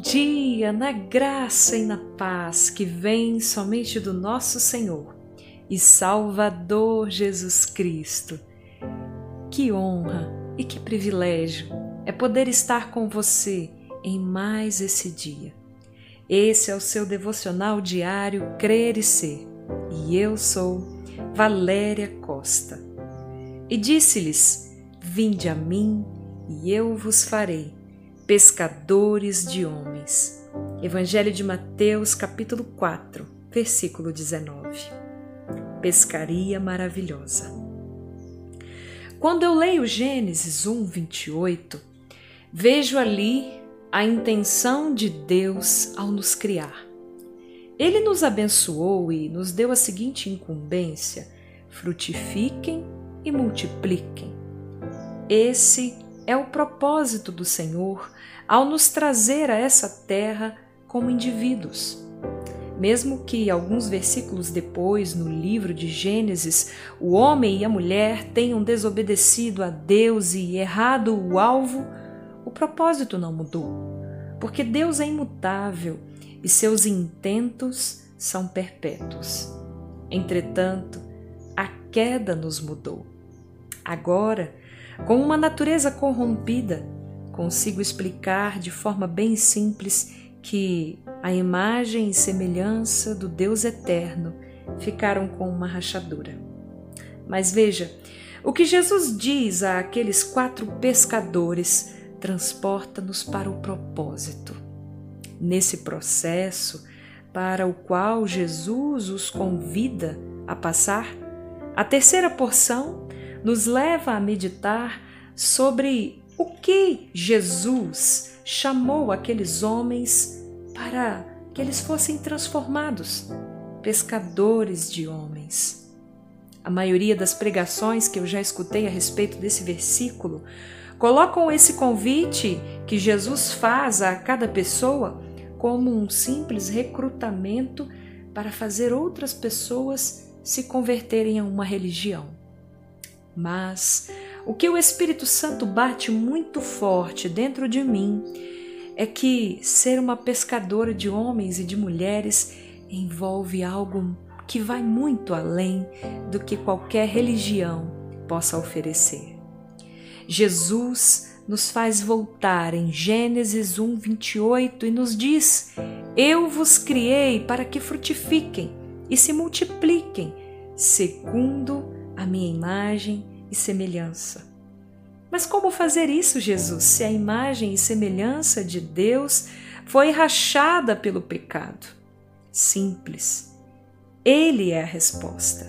Dia na graça e na paz que vem somente do nosso Senhor e Salvador Jesus Cristo. Que honra e que privilégio é poder estar com você em mais esse dia. Esse é o seu devocional diário Crer e Ser, e eu sou Valéria Costa. E disse-lhes: Vinde a mim, e eu vos farei pescadores de homens. Evangelho de Mateus, capítulo 4, versículo 19 pescaria maravilhosa. Quando eu leio Gênesis 1, 28, vejo ali a intenção de Deus ao nos criar. Ele nos abençoou e nos deu a seguinte incumbência: frutifiquem e multipliquem. Esse é o propósito do Senhor ao nos trazer a essa terra como indivíduos. Mesmo que alguns versículos depois, no livro de Gênesis, o homem e a mulher tenham desobedecido a Deus e errado o alvo, o propósito não mudou, porque Deus é imutável e seus intentos são perpétuos. Entretanto, a queda nos mudou. Agora, com uma natureza corrompida, consigo explicar de forma bem simples que a imagem e semelhança do Deus eterno ficaram com uma rachadura. Mas veja, o que Jesus diz a aqueles quatro pescadores transporta-nos para o propósito. Nesse processo para o qual Jesus os convida a passar, a terceira porção nos leva a meditar sobre o que Jesus chamou aqueles homens para que eles fossem transformados, pescadores de homens. A maioria das pregações que eu já escutei a respeito desse versículo colocam esse convite que Jesus faz a cada pessoa como um simples recrutamento para fazer outras pessoas se converterem a uma religião. Mas o que o Espírito Santo bate muito forte dentro de mim é que ser uma pescadora de homens e de mulheres envolve algo que vai muito além do que qualquer religião possa oferecer. Jesus nos faz voltar em Gênesis 1, 28 e nos diz: Eu vos criei para que frutifiquem e se multipliquem, segundo a minha imagem e semelhança. Mas como fazer isso, Jesus, se a imagem e semelhança de Deus foi rachada pelo pecado? Simples. Ele é a resposta.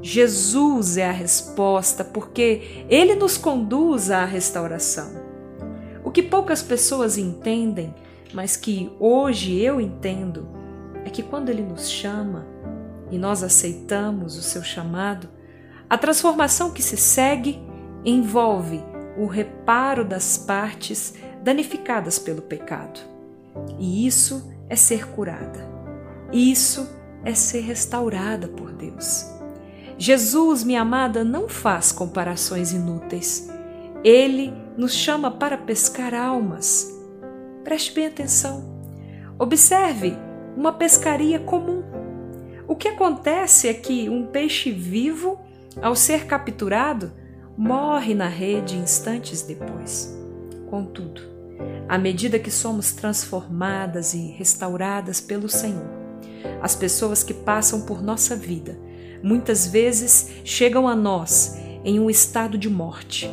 Jesus é a resposta porque ele nos conduz à restauração. O que poucas pessoas entendem, mas que hoje eu entendo, é que quando ele nos chama e nós aceitamos o seu chamado, a transformação que se segue envolve o reparo das partes danificadas pelo pecado. E isso é ser curada. Isso é ser restaurada por Deus. Jesus, minha amada, não faz comparações inúteis. Ele nos chama para pescar almas. Preste bem atenção. Observe uma pescaria comum. O que acontece é que um peixe vivo ao ser capturado, morre na rede instantes depois. Contudo, à medida que somos transformadas e restauradas pelo Senhor, as pessoas que passam por nossa vida muitas vezes chegam a nós em um estado de morte,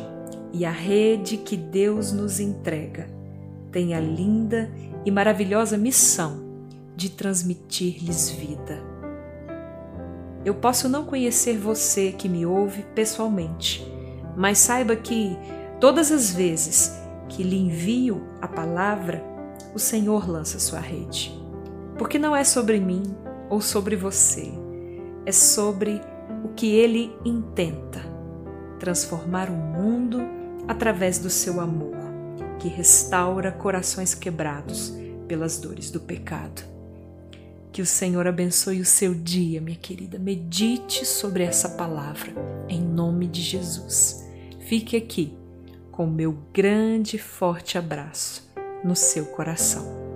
e a rede que Deus nos entrega tem a linda e maravilhosa missão de transmitir-lhes vida. Eu posso não conhecer você que me ouve pessoalmente, mas saiba que todas as vezes que lhe envio a palavra, o Senhor lança sua rede. Porque não é sobre mim ou sobre você, é sobre o que ele intenta transformar o mundo através do seu amor, que restaura corações quebrados pelas dores do pecado. Que o Senhor abençoe o seu dia, minha querida. Medite sobre essa palavra, em nome de Jesus. Fique aqui com meu grande e forte abraço no seu coração.